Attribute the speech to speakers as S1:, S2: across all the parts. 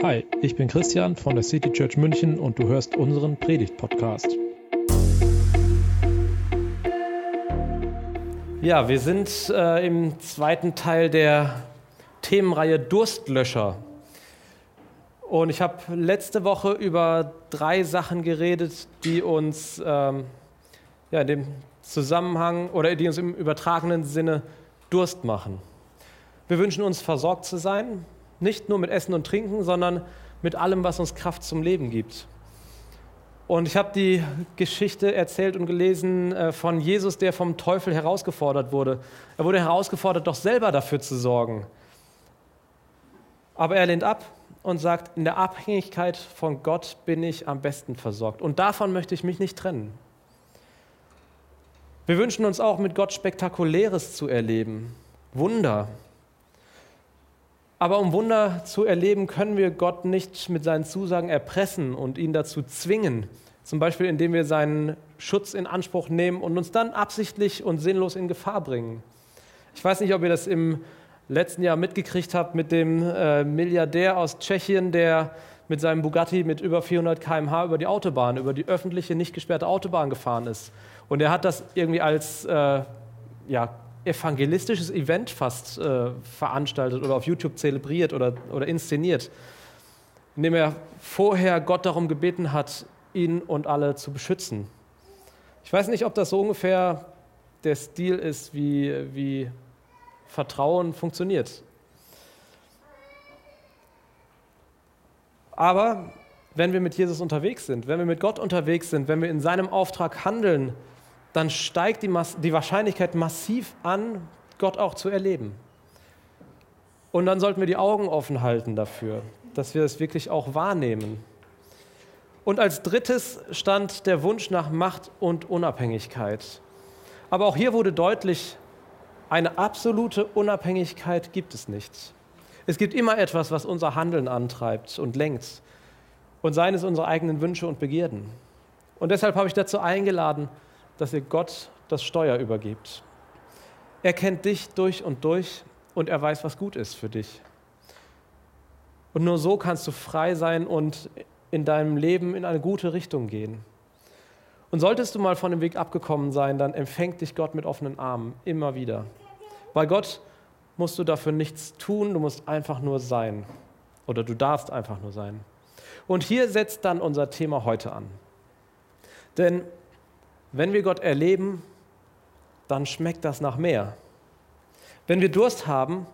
S1: Hi, ich bin Christian von der City Church München und du hörst unseren Predigt-Podcast.
S2: Ja, wir sind äh, im zweiten Teil der Themenreihe Durstlöscher. Und ich habe letzte Woche über drei Sachen geredet, die uns ähm, ja, in dem Zusammenhang oder die uns im übertragenen Sinne Durst machen. Wir wünschen uns versorgt zu sein, nicht nur mit Essen und Trinken, sondern mit allem, was uns Kraft zum Leben gibt. Und ich habe die Geschichte erzählt und gelesen äh, von Jesus, der vom Teufel herausgefordert wurde. Er wurde herausgefordert, doch selber dafür zu sorgen. Aber er lehnt ab und sagt, in der Abhängigkeit von Gott bin ich am besten versorgt. Und davon möchte ich mich nicht trennen. Wir wünschen uns auch, mit Gott Spektakuläres zu erleben. Wunder, aber um Wunder zu erleben, können wir Gott nicht mit seinen Zusagen erpressen und ihn dazu zwingen. Zum Beispiel, indem wir seinen Schutz in Anspruch nehmen und uns dann absichtlich und sinnlos in Gefahr bringen. Ich weiß nicht, ob ihr das im letzten Jahr mitgekriegt habt mit dem äh, Milliardär aus Tschechien, der mit seinem Bugatti mit über 400 km/h über die Autobahn, über die öffentliche, nicht gesperrte Autobahn gefahren ist. Und er hat das irgendwie als äh, ja, evangelistisches Event fast äh, veranstaltet oder auf YouTube zelebriert oder, oder inszeniert, indem er vorher Gott darum gebeten hat, ihn und alle zu beschützen. Ich weiß nicht, ob das so ungefähr der Stil ist, wie, wie Vertrauen funktioniert. Aber wenn wir mit Jesus unterwegs sind, wenn wir mit Gott unterwegs sind, wenn wir in seinem Auftrag handeln, dann steigt die, die Wahrscheinlichkeit massiv an, Gott auch zu erleben. Und dann sollten wir die Augen offen halten dafür, dass wir es wirklich auch wahrnehmen. Und als drittes stand der Wunsch nach Macht und Unabhängigkeit. Aber auch hier wurde deutlich, eine absolute Unabhängigkeit gibt es nicht. Es gibt immer etwas, was unser Handeln antreibt und lenkt. Und seien es unsere eigenen Wünsche und Begierden. Und deshalb habe ich dazu eingeladen, dass ihr Gott das Steuer übergibt. Er kennt dich durch und durch und er weiß, was gut ist für dich. Und nur so kannst du frei sein und in deinem Leben in eine gute Richtung gehen. Und solltest du mal von dem Weg abgekommen sein, dann empfängt dich Gott mit offenen Armen immer wieder. Bei Gott musst du dafür nichts tun, du musst einfach nur sein. Oder du darfst einfach nur sein. Und hier setzt dann unser Thema heute an. Denn wenn wir Gott erleben, dann schmeckt das nach mehr. Wenn wir Durst haben,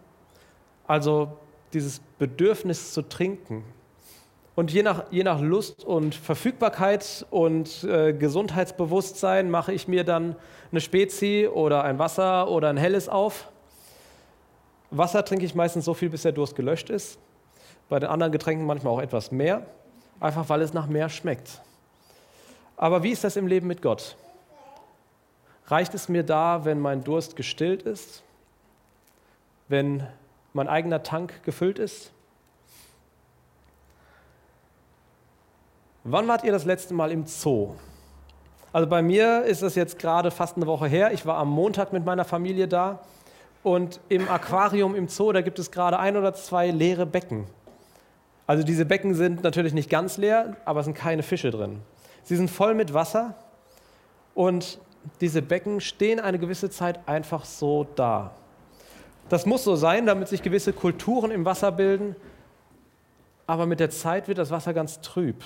S2: also dieses Bedürfnis zu trinken, und je nach, je nach Lust und Verfügbarkeit und äh, Gesundheitsbewusstsein mache ich mir dann eine Spezi oder ein Wasser oder ein helles auf. Wasser trinke ich meistens so viel, bis der Durst gelöscht ist. Bei den anderen Getränken manchmal auch etwas mehr, einfach weil es nach mehr schmeckt. Aber wie ist das im Leben mit Gott? Reicht es mir da, wenn mein Durst gestillt ist? Wenn mein eigener Tank gefüllt ist? Wann wart ihr das letzte Mal im Zoo? Also bei mir ist das jetzt gerade fast eine Woche her. Ich war am Montag mit meiner Familie da und im Aquarium im Zoo, da gibt es gerade ein oder zwei leere Becken. Also diese Becken sind natürlich nicht ganz leer, aber es sind keine Fische drin. Sie sind voll mit Wasser und diese Becken stehen eine gewisse Zeit einfach so da. Das muss so sein, damit sich gewisse Kulturen im Wasser bilden, aber mit der Zeit wird das Wasser ganz trüb.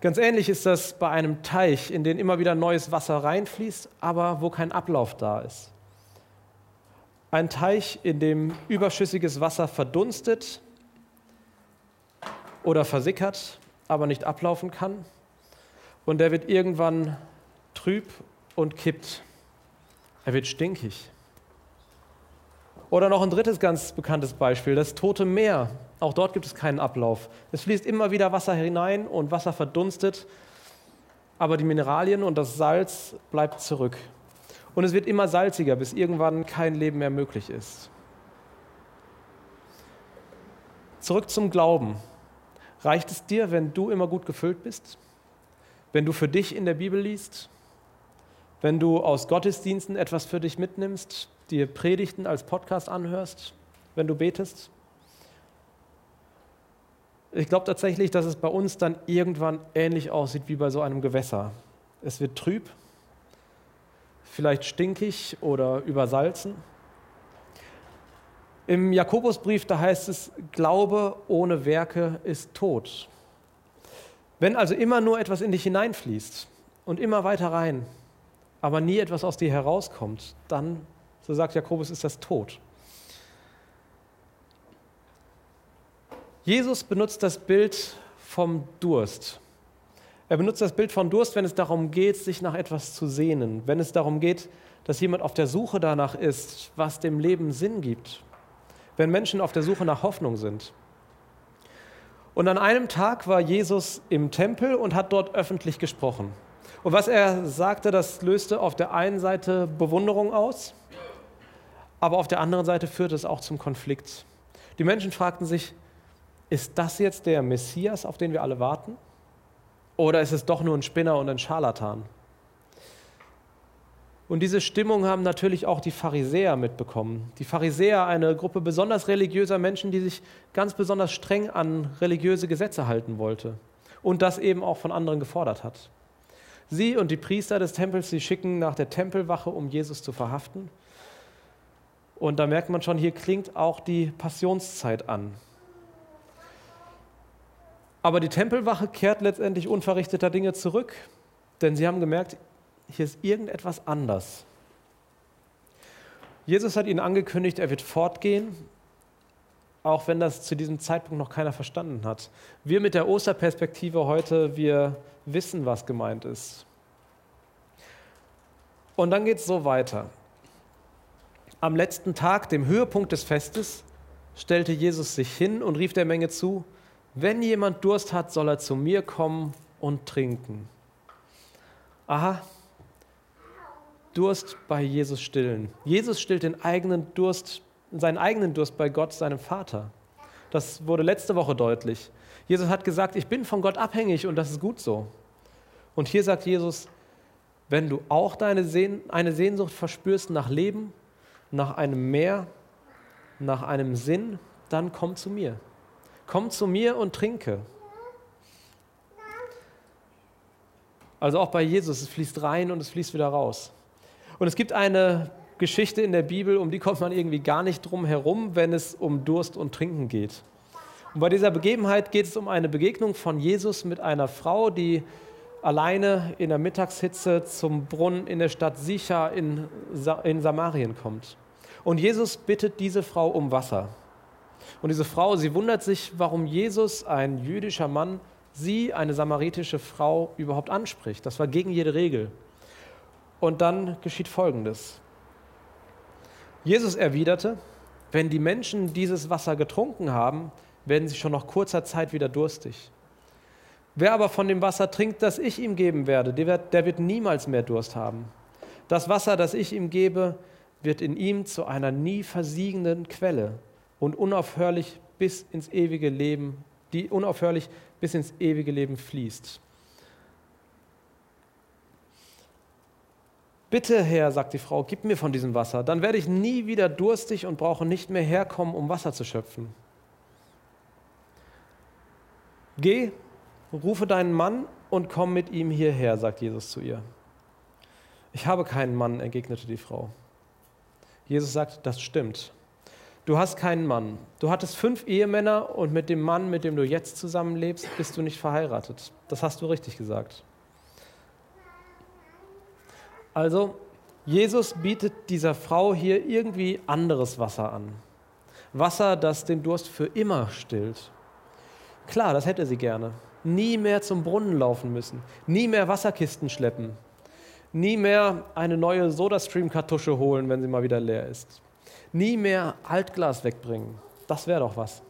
S2: Ganz ähnlich ist das bei einem Teich, in den immer wieder neues Wasser reinfließt, aber wo kein Ablauf da ist. Ein Teich, in dem überschüssiges Wasser verdunstet oder versickert, aber nicht ablaufen kann und der wird irgendwann trüb und kippt. Er wird stinkig. Oder noch ein drittes ganz bekanntes Beispiel, das Tote Meer. Auch dort gibt es keinen Ablauf. Es fließt immer wieder Wasser hinein und Wasser verdunstet, aber die Mineralien und das Salz bleibt zurück. Und es wird immer salziger, bis irgendwann kein Leben mehr möglich ist. Zurück zum Glauben. Reicht es dir, wenn du immer gut gefüllt bist? Wenn du für dich in der Bibel liest, wenn du aus Gottesdiensten etwas für dich mitnimmst, dir Predigten als Podcast anhörst, wenn du betest? Ich glaube tatsächlich, dass es bei uns dann irgendwann ähnlich aussieht wie bei so einem Gewässer. Es wird trüb, vielleicht stinkig oder übersalzen. Im Jakobusbrief, da heißt es, Glaube ohne Werke ist tot. Wenn also immer nur etwas in dich hineinfließt und immer weiter rein, aber nie etwas aus dir herauskommt, dann, so sagt Jakobus, ist das tot. Jesus benutzt das Bild vom Durst. Er benutzt das Bild von Durst, wenn es darum geht, sich nach etwas zu sehnen, wenn es darum geht, dass jemand auf der Suche danach ist, was dem Leben Sinn gibt, wenn Menschen auf der Suche nach Hoffnung sind. Und an einem Tag war Jesus im Tempel und hat dort öffentlich gesprochen. Und was er sagte, das löste auf der einen Seite Bewunderung aus, aber auf der anderen Seite führte es auch zum Konflikt. Die Menschen fragten sich, ist das jetzt der Messias, auf den wir alle warten? Oder ist es doch nur ein Spinner und ein Scharlatan? Und diese Stimmung haben natürlich auch die Pharisäer mitbekommen. Die Pharisäer, eine Gruppe besonders religiöser Menschen, die sich ganz besonders streng an religiöse Gesetze halten wollte und das eben auch von anderen gefordert hat. Sie und die Priester des Tempels, sie schicken nach der Tempelwache, um Jesus zu verhaften. Und da merkt man schon, hier klingt auch die Passionszeit an. Aber die Tempelwache kehrt letztendlich unverrichteter Dinge zurück, denn sie haben gemerkt, hier ist irgendetwas anders. Jesus hat ihnen angekündigt, er wird fortgehen, auch wenn das zu diesem Zeitpunkt noch keiner verstanden hat. Wir mit der Osterperspektive heute, wir wissen, was gemeint ist. Und dann geht es so weiter. Am letzten Tag, dem Höhepunkt des Festes, stellte Jesus sich hin und rief der Menge zu, wenn jemand Durst hat, soll er zu mir kommen und trinken. Aha, Durst bei Jesus stillen. Jesus stillt den eigenen Durst, seinen eigenen Durst bei Gott, seinem Vater. Das wurde letzte Woche deutlich. Jesus hat gesagt, ich bin von Gott abhängig und das ist gut so. Und hier sagt Jesus, wenn du auch deine Sehn eine Sehnsucht verspürst nach Leben, nach einem Meer, nach einem Sinn, dann komm zu mir. Komm zu mir und trinke. Also auch bei Jesus, es fließt rein und es fließt wieder raus. Und es gibt eine Geschichte in der Bibel, um die kommt man irgendwie gar nicht drum herum, wenn es um Durst und Trinken geht. Und bei dieser Begebenheit geht es um eine Begegnung von Jesus mit einer Frau, die alleine in der Mittagshitze zum Brunnen in der Stadt Sicha in, Sa in Samarien kommt. Und Jesus bittet diese Frau um Wasser. Und diese Frau, sie wundert sich, warum Jesus, ein jüdischer Mann, sie, eine samaritische Frau, überhaupt anspricht. Das war gegen jede Regel. Und dann geschieht Folgendes. Jesus erwiderte, wenn die Menschen dieses Wasser getrunken haben, werden sie schon nach kurzer Zeit wieder durstig. Wer aber von dem Wasser trinkt, das ich ihm geben werde, der wird, der wird niemals mehr Durst haben. Das Wasser, das ich ihm gebe, wird in ihm zu einer nie versiegenden Quelle und unaufhörlich bis ins ewige Leben, die unaufhörlich bis ins ewige Leben fließt. Bitte, Herr, sagt die Frau, gib mir von diesem Wasser, dann werde ich nie wieder durstig und brauche nicht mehr herkommen, um Wasser zu schöpfen. Geh, rufe deinen Mann und komm mit ihm hierher, sagt Jesus zu ihr. Ich habe keinen Mann, entgegnete die Frau. Jesus sagt, das stimmt. Du hast keinen Mann. Du hattest fünf Ehemänner und mit dem Mann, mit dem du jetzt zusammenlebst, bist du nicht verheiratet. Das hast du richtig gesagt. Also, Jesus bietet dieser Frau hier irgendwie anderes Wasser an. Wasser, das den Durst für immer stillt. Klar, das hätte sie gerne. Nie mehr zum Brunnen laufen müssen, nie mehr Wasserkisten schleppen, nie mehr eine neue Sodastream-Kartusche holen, wenn sie mal wieder leer ist, nie mehr Altglas wegbringen. Das wäre doch was.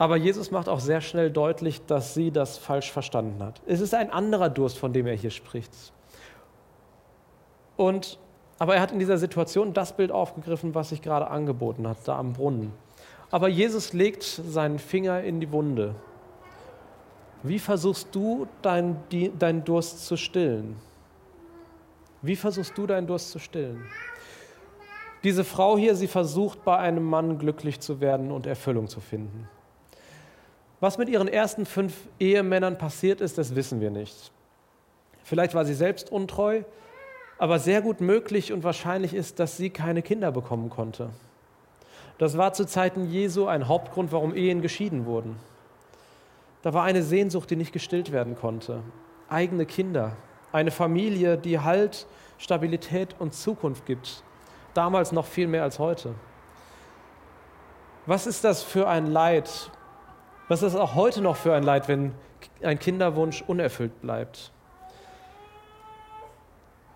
S2: Aber Jesus macht auch sehr schnell deutlich, dass sie das falsch verstanden hat. Es ist ein anderer Durst, von dem er hier spricht. Und, aber er hat in dieser Situation das Bild aufgegriffen, was sich gerade angeboten hat, da am Brunnen. Aber Jesus legt seinen Finger in die Wunde. Wie versuchst du, deinen dein Durst zu stillen? Wie versuchst du, deinen Durst zu stillen? Diese Frau hier, sie versucht bei einem Mann glücklich zu werden und Erfüllung zu finden. Was mit ihren ersten fünf Ehemännern passiert ist, das wissen wir nicht. Vielleicht war sie selbst untreu, aber sehr gut möglich und wahrscheinlich ist, dass sie keine Kinder bekommen konnte. Das war zu Zeiten Jesu ein Hauptgrund, warum Ehen geschieden wurden. Da war eine Sehnsucht, die nicht gestillt werden konnte. Eigene Kinder, eine Familie, die Halt, Stabilität und Zukunft gibt. Damals noch viel mehr als heute. Was ist das für ein Leid? Was ist auch heute noch für ein Leid, wenn ein Kinderwunsch unerfüllt bleibt?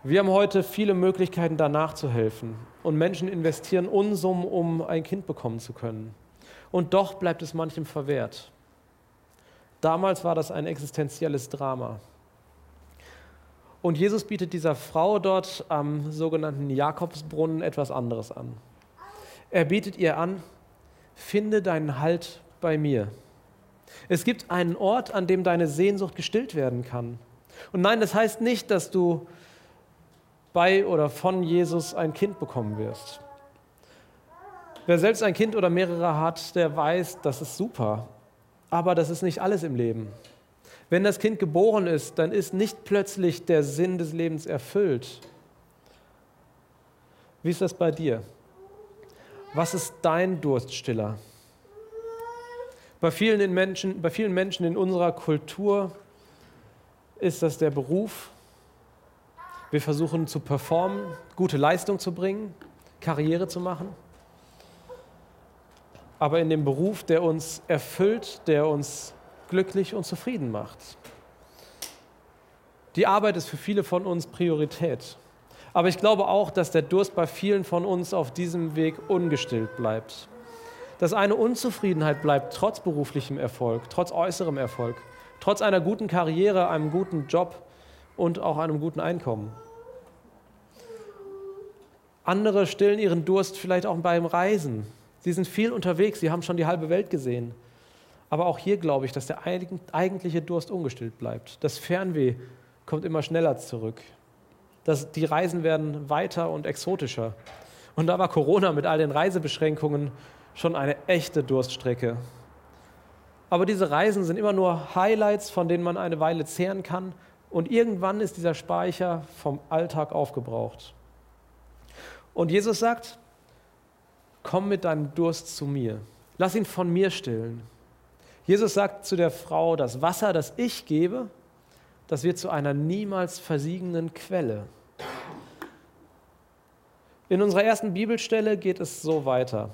S2: Wir haben heute viele Möglichkeiten, danach zu helfen. Und Menschen investieren Unsummen, um ein Kind bekommen zu können. Und doch bleibt es manchem verwehrt. Damals war das ein existenzielles Drama. Und Jesus bietet dieser Frau dort am sogenannten Jakobsbrunnen etwas anderes an. Er bietet ihr an, finde deinen Halt bei mir. Es gibt einen Ort, an dem deine Sehnsucht gestillt werden kann. Und nein, das heißt nicht, dass du bei oder von Jesus ein Kind bekommen wirst. Wer selbst ein Kind oder mehrere hat, der weiß, das ist super. Aber das ist nicht alles im Leben. Wenn das Kind geboren ist, dann ist nicht plötzlich der Sinn des Lebens erfüllt. Wie ist das bei dir? Was ist dein Durststiller? Bei vielen, Menschen, bei vielen Menschen in unserer Kultur ist das der Beruf, wir versuchen zu performen, gute Leistung zu bringen, Karriere zu machen. Aber in dem Beruf, der uns erfüllt, der uns glücklich und zufrieden macht. Die Arbeit ist für viele von uns Priorität. Aber ich glaube auch, dass der Durst bei vielen von uns auf diesem Weg ungestillt bleibt. Dass eine Unzufriedenheit bleibt trotz beruflichem Erfolg, trotz äußerem Erfolg, trotz einer guten Karriere, einem guten Job und auch einem guten Einkommen. Andere stillen ihren Durst vielleicht auch beim Reisen. Sie sind viel unterwegs, sie haben schon die halbe Welt gesehen. Aber auch hier glaube ich, dass der eigentliche Durst ungestillt bleibt. Das Fernweh kommt immer schneller zurück. Das, die Reisen werden weiter und exotischer. Und da war Corona mit all den Reisebeschränkungen schon eine echte Durststrecke. Aber diese Reisen sind immer nur Highlights, von denen man eine Weile zehren kann. Und irgendwann ist dieser Speicher vom Alltag aufgebraucht. Und Jesus sagt, komm mit deinem Durst zu mir. Lass ihn von mir stillen. Jesus sagt zu der Frau, das Wasser, das ich gebe, das wird zu einer niemals versiegenden Quelle. In unserer ersten Bibelstelle geht es so weiter.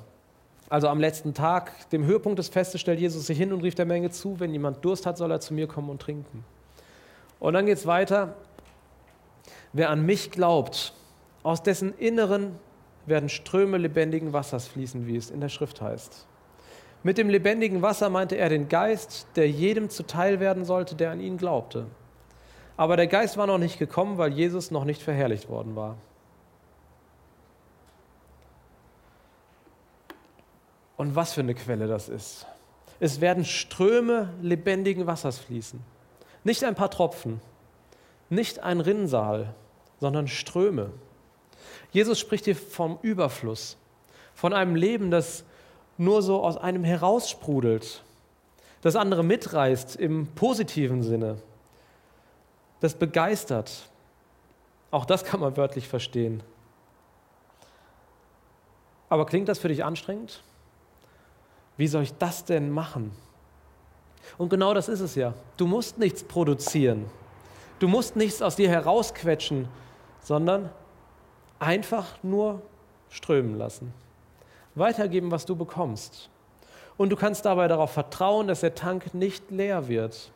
S2: Also am letzten Tag, dem Höhepunkt des Festes, stellt Jesus sich hin und rief der Menge zu, wenn jemand Durst hat, soll er zu mir kommen und trinken. Und dann geht es weiter. Wer an mich glaubt, aus dessen Inneren werden Ströme lebendigen Wassers fließen, wie es in der Schrift heißt. Mit dem lebendigen Wasser meinte er den Geist, der jedem zuteil werden sollte, der an ihn glaubte. Aber der Geist war noch nicht gekommen, weil Jesus noch nicht verherrlicht worden war. Und was für eine Quelle das ist. Es werden Ströme lebendigen Wassers fließen. Nicht ein paar Tropfen, nicht ein Rinnsal, sondern Ströme. Jesus spricht hier vom Überfluss, von einem Leben, das nur so aus einem heraussprudelt, das andere mitreißt im positiven Sinne, das begeistert. Auch das kann man wörtlich verstehen. Aber klingt das für dich anstrengend? Wie soll ich das denn machen? Und genau das ist es ja. Du musst nichts produzieren. Du musst nichts aus dir herausquetschen, sondern einfach nur strömen lassen. Weitergeben, was du bekommst. Und du kannst dabei darauf vertrauen, dass der Tank nicht leer wird.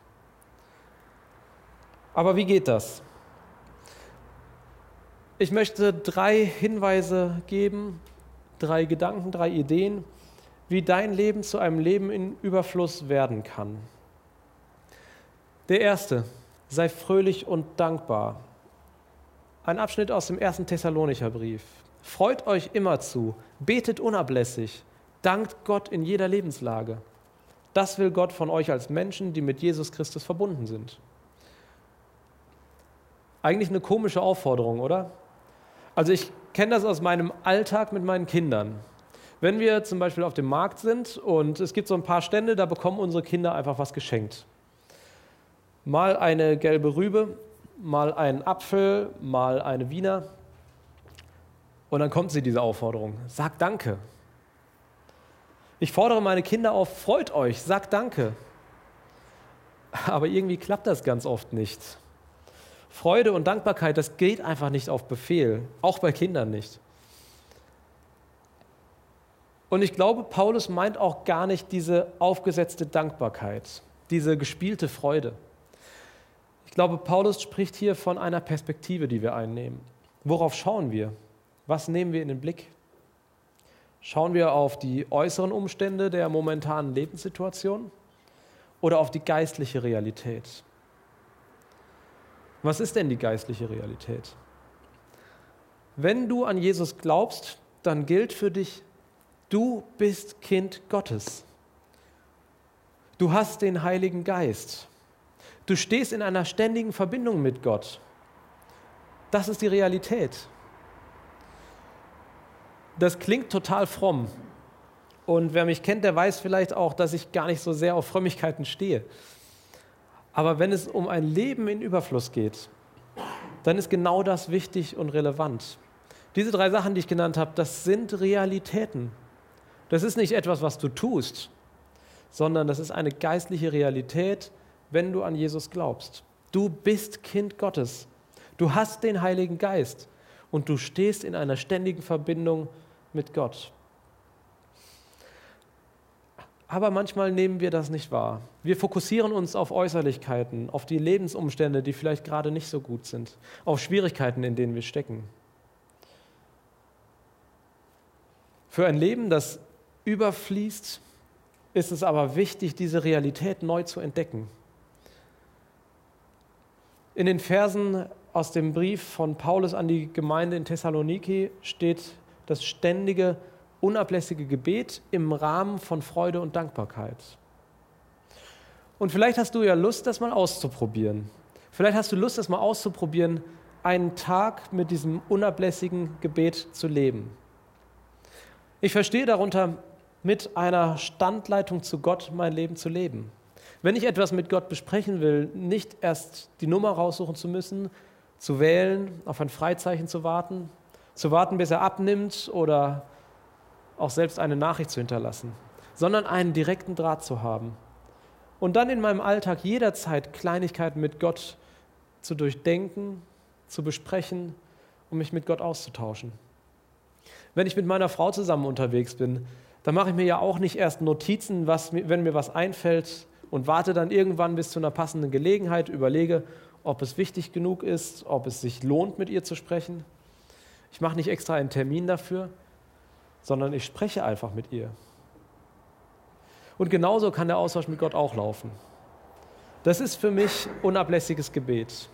S2: Aber wie geht das? Ich möchte drei Hinweise geben, drei Gedanken, drei Ideen, wie dein Leben zu einem Leben in Überfluss werden kann. Der erste, sei fröhlich und dankbar. Ein Abschnitt aus dem ersten Thessalonicher Brief. Freut euch immer zu, betet unablässig, dankt Gott in jeder Lebenslage. Das will Gott von euch als Menschen, die mit Jesus Christus verbunden sind. Eigentlich eine komische Aufforderung, oder? Also ich kenne das aus meinem Alltag mit meinen Kindern. Wenn wir zum Beispiel auf dem Markt sind und es gibt so ein paar Stände, da bekommen unsere Kinder einfach was geschenkt. Mal eine gelbe Rübe, mal einen Apfel, mal eine Wiener. Und dann kommt sie, diese Aufforderung. Sagt Danke. Ich fordere meine Kinder auf, freut euch, sagt Danke. Aber irgendwie klappt das ganz oft nicht. Freude und Dankbarkeit, das geht einfach nicht auf Befehl, auch bei Kindern nicht. Und ich glaube, Paulus meint auch gar nicht diese aufgesetzte Dankbarkeit, diese gespielte Freude. Ich glaube, Paulus spricht hier von einer Perspektive, die wir einnehmen. Worauf schauen wir? Was nehmen wir in den Blick? Schauen wir auf die äußeren Umstände der momentanen Lebenssituation oder auf die geistliche Realität? Was ist denn die geistliche Realität? Wenn du an Jesus glaubst, dann gilt für dich, du bist Kind Gottes. Du hast den Heiligen Geist. Du stehst in einer ständigen Verbindung mit Gott. Das ist die Realität. Das klingt total fromm. Und wer mich kennt, der weiß vielleicht auch, dass ich gar nicht so sehr auf Frömmigkeiten stehe. Aber wenn es um ein Leben in Überfluss geht, dann ist genau das wichtig und relevant. Diese drei Sachen, die ich genannt habe, das sind Realitäten. Das ist nicht etwas, was du tust, sondern das ist eine geistliche Realität, wenn du an Jesus glaubst. Du bist Kind Gottes. Du hast den Heiligen Geist und du stehst in einer ständigen Verbindung mit Gott. Aber manchmal nehmen wir das nicht wahr. Wir fokussieren uns auf Äußerlichkeiten, auf die Lebensumstände, die vielleicht gerade nicht so gut sind, auf Schwierigkeiten, in denen wir stecken. Für ein Leben, das überfließt, ist es aber wichtig, diese Realität neu zu entdecken. In den Versen aus dem Brief von Paulus an die Gemeinde in Thessaloniki steht das ständige, unablässige Gebet im Rahmen von Freude und Dankbarkeit. Und vielleicht hast du ja Lust, das mal auszuprobieren. Vielleicht hast du Lust, das mal auszuprobieren, einen Tag mit diesem unablässigen Gebet zu leben. Ich verstehe darunter, mit einer Standleitung zu Gott mein Leben zu leben. Wenn ich etwas mit Gott besprechen will, nicht erst die Nummer raussuchen zu müssen, zu wählen, auf ein Freizeichen zu warten, zu warten, bis er abnimmt oder auch selbst eine Nachricht zu hinterlassen, sondern einen direkten Draht zu haben. Und dann in meinem Alltag jederzeit Kleinigkeiten mit Gott zu durchdenken, zu besprechen und mich mit Gott auszutauschen. Wenn ich mit meiner Frau zusammen unterwegs bin, dann mache ich mir ja auch nicht erst Notizen, was, wenn mir was einfällt, und warte dann irgendwann bis zu einer passenden Gelegenheit, überlege, ob es wichtig genug ist, ob es sich lohnt, mit ihr zu sprechen. Ich mache nicht extra einen Termin dafür, sondern ich spreche einfach mit ihr. Und genauso kann der Austausch mit Gott auch laufen. Das ist für mich unablässiges Gebet.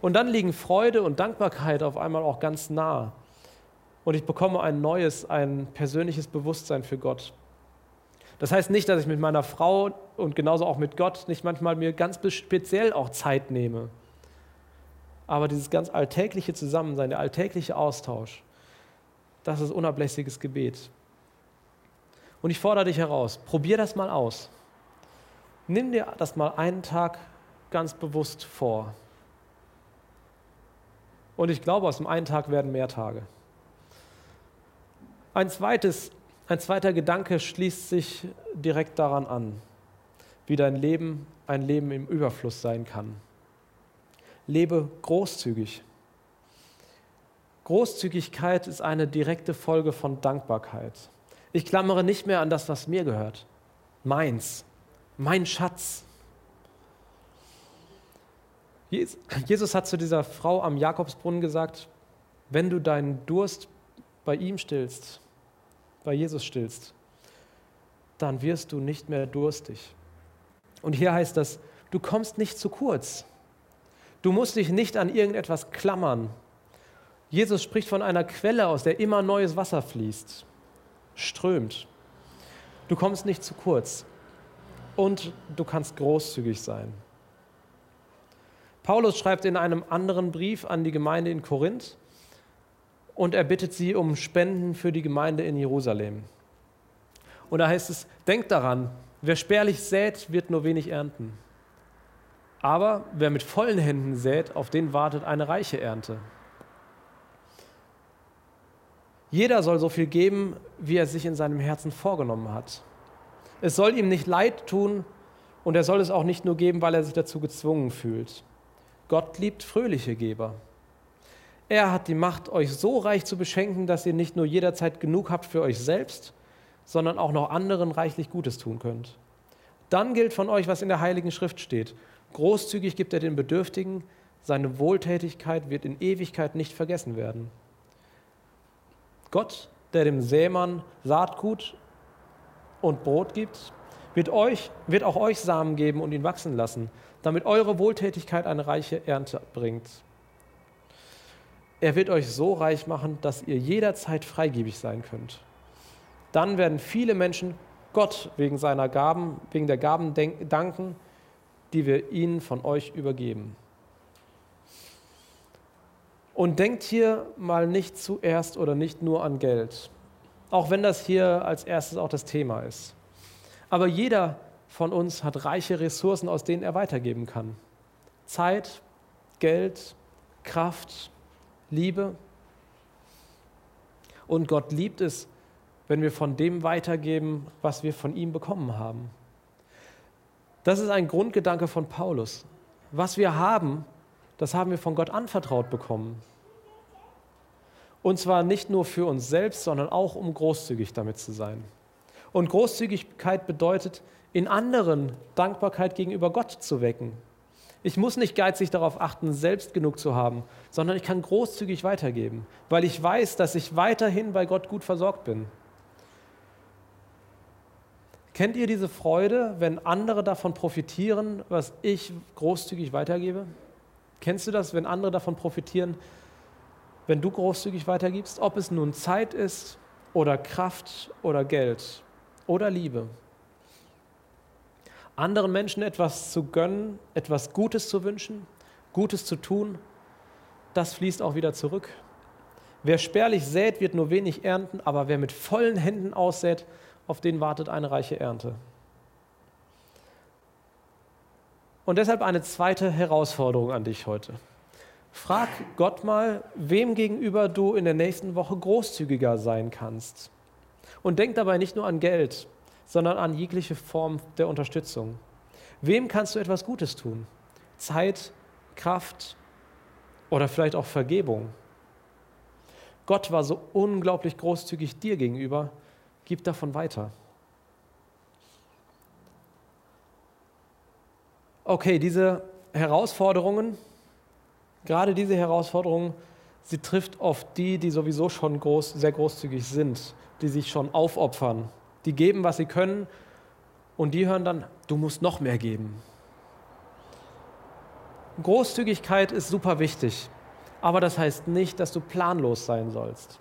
S2: Und dann liegen Freude und Dankbarkeit auf einmal auch ganz nah. Und ich bekomme ein neues, ein persönliches Bewusstsein für Gott. Das heißt nicht, dass ich mit meiner Frau und genauso auch mit Gott nicht manchmal mir ganz speziell auch Zeit nehme. Aber dieses ganz alltägliche Zusammensein, der alltägliche Austausch, das ist unablässiges Gebet. Und ich fordere dich heraus, probier das mal aus. Nimm dir das mal einen Tag ganz bewusst vor. Und ich glaube, aus dem einen Tag werden mehr Tage. Ein zweites ein zweiter Gedanke schließt sich direkt daran an, wie dein Leben ein Leben im Überfluss sein kann. Lebe großzügig. Großzügigkeit ist eine direkte Folge von Dankbarkeit. Ich klammere nicht mehr an das, was mir gehört. Meins, mein Schatz. Jesus hat zu dieser Frau am Jakobsbrunnen gesagt, wenn du deinen Durst bei ihm stillst, bei Jesus stillst, dann wirst du nicht mehr durstig. Und hier heißt das, du kommst nicht zu kurz. Du musst dich nicht an irgendetwas klammern. Jesus spricht von einer Quelle, aus der immer neues Wasser fließt, strömt. Du kommst nicht zu kurz und du kannst großzügig sein. Paulus schreibt in einem anderen Brief an die Gemeinde in Korinth, und er bittet sie um Spenden für die Gemeinde in Jerusalem. Und da heißt es, denkt daran, wer spärlich sät, wird nur wenig ernten. Aber wer mit vollen Händen sät, auf den wartet eine reiche Ernte. Jeder soll so viel geben, wie er sich in seinem Herzen vorgenommen hat. Es soll ihm nicht leid tun und er soll es auch nicht nur geben, weil er sich dazu gezwungen fühlt. Gott liebt fröhliche Geber. Er hat die Macht, euch so reich zu beschenken, dass ihr nicht nur jederzeit genug habt für euch selbst, sondern auch noch anderen reichlich Gutes tun könnt. Dann gilt von euch, was in der Heiligen Schrift steht. Großzügig gibt er den Bedürftigen, seine Wohltätigkeit wird in Ewigkeit nicht vergessen werden. Gott, der dem Sämann Saatgut und Brot gibt, wird, euch, wird auch euch Samen geben und ihn wachsen lassen, damit eure Wohltätigkeit eine reiche Ernte bringt. Er wird euch so reich machen, dass ihr jederzeit freigebig sein könnt. Dann werden viele Menschen Gott wegen seiner Gaben, wegen der Gaben danken, die wir ihnen von euch übergeben. Und denkt hier mal nicht zuerst oder nicht nur an Geld, auch wenn das hier als erstes auch das Thema ist. Aber jeder von uns hat reiche Ressourcen, aus denen er weitergeben kann. Zeit, Geld, Kraft, Liebe. Und Gott liebt es, wenn wir von dem weitergeben, was wir von ihm bekommen haben. Das ist ein Grundgedanke von Paulus. Was wir haben, das haben wir von Gott anvertraut bekommen. Und zwar nicht nur für uns selbst, sondern auch um großzügig damit zu sein. Und Großzügigkeit bedeutet, in anderen Dankbarkeit gegenüber Gott zu wecken. Ich muss nicht geizig darauf achten, selbst genug zu haben, sondern ich kann großzügig weitergeben, weil ich weiß, dass ich weiterhin bei Gott gut versorgt bin. Kennt ihr diese Freude, wenn andere davon profitieren, was ich großzügig weitergebe? Kennst du das, wenn andere davon profitieren, wenn du großzügig weitergibst? Ob es nun Zeit ist oder Kraft oder Geld oder Liebe. Anderen Menschen etwas zu gönnen, etwas Gutes zu wünschen, Gutes zu tun, das fließt auch wieder zurück. Wer spärlich sät, wird nur wenig ernten, aber wer mit vollen Händen aussät, auf den wartet eine reiche Ernte. Und deshalb eine zweite Herausforderung an dich heute. Frag Gott mal, wem gegenüber du in der nächsten Woche großzügiger sein kannst. Und denk dabei nicht nur an Geld, sondern an jegliche Form der Unterstützung. Wem kannst du etwas Gutes tun? Zeit, Kraft oder vielleicht auch Vergebung. Gott war so unglaublich großzügig dir gegenüber, Gib davon weiter. Okay, diese Herausforderungen, gerade diese Herausforderungen, sie trifft oft die, die sowieso schon groß, sehr großzügig sind, die sich schon aufopfern, die geben, was sie können und die hören dann, du musst noch mehr geben. Großzügigkeit ist super wichtig, aber das heißt nicht, dass du planlos sein sollst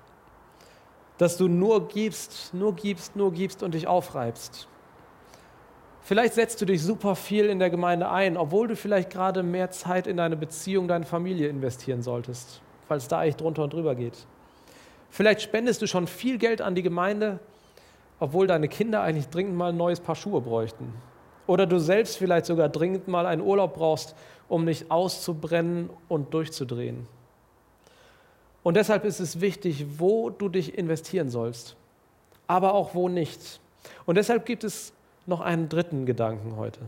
S2: dass du nur gibst, nur gibst, nur gibst und dich aufreibst. Vielleicht setzt du dich super viel in der Gemeinde ein, obwohl du vielleicht gerade mehr Zeit in deine Beziehung, deine Familie investieren solltest, es da eigentlich drunter und drüber geht. Vielleicht spendest du schon viel Geld an die Gemeinde, obwohl deine Kinder eigentlich dringend mal ein neues Paar Schuhe bräuchten. Oder du selbst vielleicht sogar dringend mal einen Urlaub brauchst, um nicht auszubrennen und durchzudrehen. Und deshalb ist es wichtig, wo du dich investieren sollst, aber auch wo nicht. Und deshalb gibt es noch einen dritten Gedanken heute,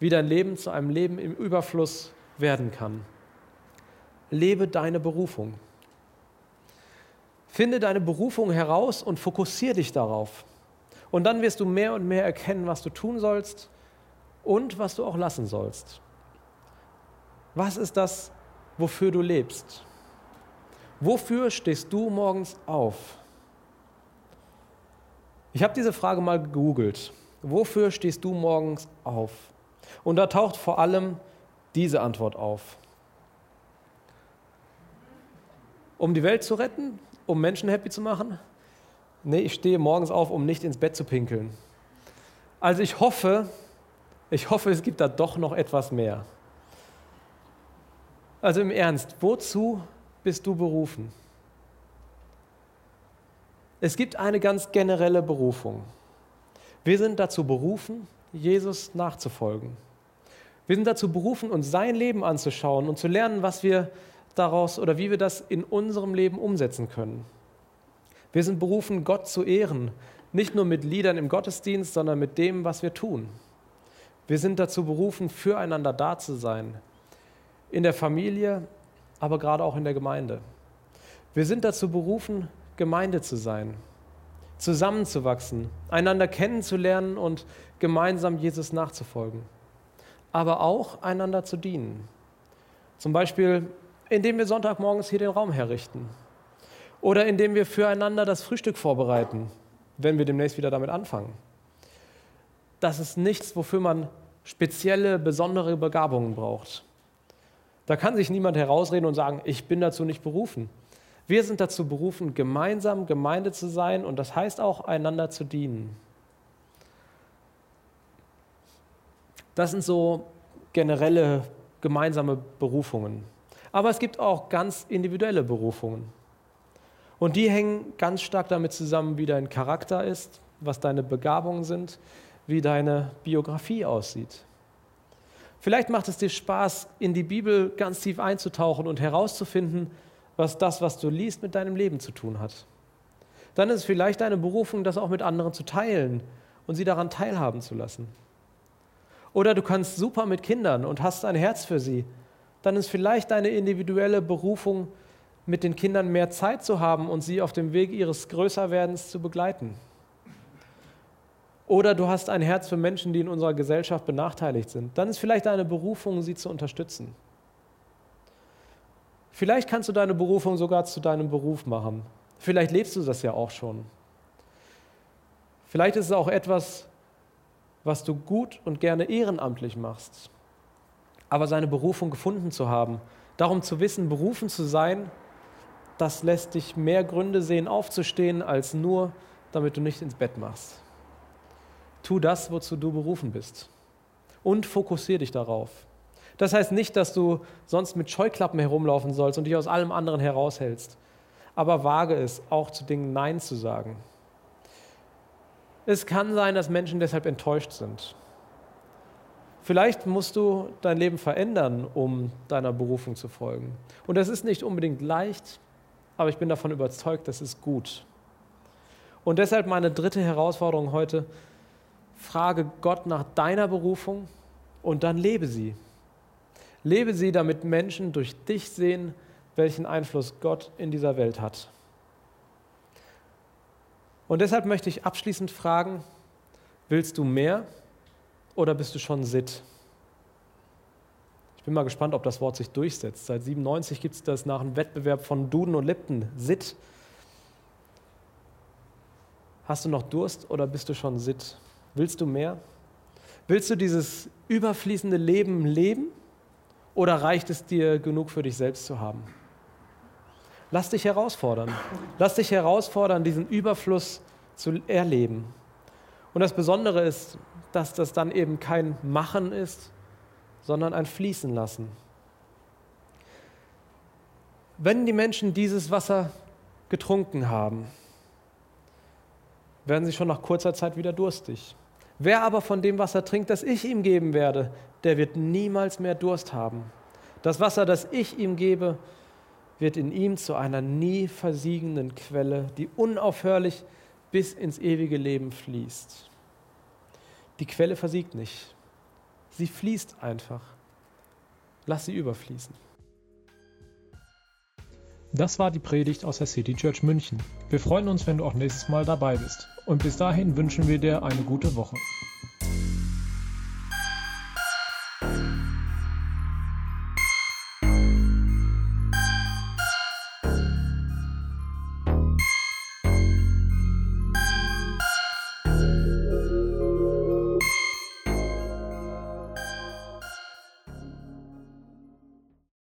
S2: wie dein Leben zu einem Leben im Überfluss werden kann. Lebe deine Berufung. Finde deine Berufung heraus und fokussiere dich darauf. Und dann wirst du mehr und mehr erkennen, was du tun sollst und was du auch lassen sollst. Was ist das, wofür du lebst? Wofür stehst du morgens auf? Ich habe diese Frage mal gegoogelt. Wofür stehst du morgens auf? Und da taucht vor allem diese Antwort auf. Um die Welt zu retten? Um Menschen happy zu machen? Nee, ich stehe morgens auf, um nicht ins Bett zu pinkeln. Also ich hoffe, ich hoffe, es gibt da doch noch etwas mehr. Also im Ernst, wozu bist du berufen? Es gibt eine ganz generelle Berufung. Wir sind dazu berufen, Jesus nachzufolgen. Wir sind dazu berufen, uns sein Leben anzuschauen und zu lernen, was wir daraus oder wie wir das in unserem Leben umsetzen können. Wir sind berufen, Gott zu ehren, nicht nur mit Liedern im Gottesdienst, sondern mit dem, was wir tun. Wir sind dazu berufen, füreinander da zu sein, in der Familie, aber gerade auch in der Gemeinde. Wir sind dazu berufen, Gemeinde zu sein, zusammenzuwachsen, einander kennenzulernen und gemeinsam Jesus nachzufolgen, aber auch einander zu dienen. Zum Beispiel, indem wir Sonntagmorgens hier den Raum herrichten oder indem wir füreinander das Frühstück vorbereiten, wenn wir demnächst wieder damit anfangen. Das ist nichts, wofür man spezielle, besondere Begabungen braucht. Da kann sich niemand herausreden und sagen, ich bin dazu nicht berufen. Wir sind dazu berufen, gemeinsam Gemeinde zu sein und das heißt auch, einander zu dienen. Das sind so generelle gemeinsame Berufungen. Aber es gibt auch ganz individuelle Berufungen. Und die hängen ganz stark damit zusammen, wie dein Charakter ist, was deine Begabungen sind, wie deine Biografie aussieht. Vielleicht macht es dir Spaß, in die Bibel ganz tief einzutauchen und herauszufinden, was das, was du liest, mit deinem Leben zu tun hat. Dann ist es vielleicht deine Berufung, das auch mit anderen zu teilen und sie daran teilhaben zu lassen. Oder du kannst super mit Kindern und hast ein Herz für sie. Dann ist vielleicht deine individuelle Berufung, mit den Kindern mehr Zeit zu haben und sie auf dem Weg ihres Größerwerdens zu begleiten. Oder du hast ein Herz für Menschen, die in unserer Gesellschaft benachteiligt sind. Dann ist vielleicht deine Berufung, sie zu unterstützen. Vielleicht kannst du deine Berufung sogar zu deinem Beruf machen. Vielleicht lebst du das ja auch schon. Vielleicht ist es auch etwas, was du gut und gerne ehrenamtlich machst. Aber seine Berufung gefunden zu haben, darum zu wissen, berufen zu sein, das lässt dich mehr Gründe sehen, aufzustehen, als nur, damit du nicht ins Bett machst. Tu das, wozu du berufen bist. Und fokussiere dich darauf. Das heißt nicht, dass du sonst mit Scheuklappen herumlaufen sollst und dich aus allem anderen heraushältst. Aber wage es, auch zu Dingen Nein zu sagen. Es kann sein, dass Menschen deshalb enttäuscht sind. Vielleicht musst du dein Leben verändern, um deiner Berufung zu folgen. Und das ist nicht unbedingt leicht, aber ich bin davon überzeugt, das ist gut. Und deshalb meine dritte Herausforderung heute, frage Gott nach deiner Berufung und dann lebe sie. Lebe sie, damit Menschen durch dich sehen, welchen Einfluss Gott in dieser Welt hat. Und deshalb möchte ich abschließend fragen, willst du mehr oder bist du schon sitt? bin mal gespannt, ob das Wort sich durchsetzt. Seit 97 gibt es das nach einem Wettbewerb von Duden und Lipton. Sitt. Hast du noch Durst oder bist du schon sitt? Willst du mehr? Willst du dieses überfließende Leben leben oder reicht es dir genug für dich selbst zu haben? Lass dich herausfordern. Lass dich herausfordern, diesen Überfluss zu erleben. Und das Besondere ist, dass das dann eben kein Machen ist, sondern ein Fließen lassen. Wenn die Menschen dieses Wasser getrunken haben, werden sie schon nach kurzer Zeit wieder durstig. Wer aber von dem Wasser trinkt, das ich ihm geben werde, der wird niemals mehr Durst haben. Das Wasser, das ich ihm gebe, wird in ihm zu einer nie versiegenden Quelle, die unaufhörlich bis ins ewige Leben fließt. Die Quelle versiegt nicht. Sie fließt einfach. Lass sie überfließen.
S1: Das war die Predigt aus der City Church München. Wir freuen uns, wenn du auch nächstes Mal dabei bist. Und bis dahin wünschen wir dir eine gute Woche.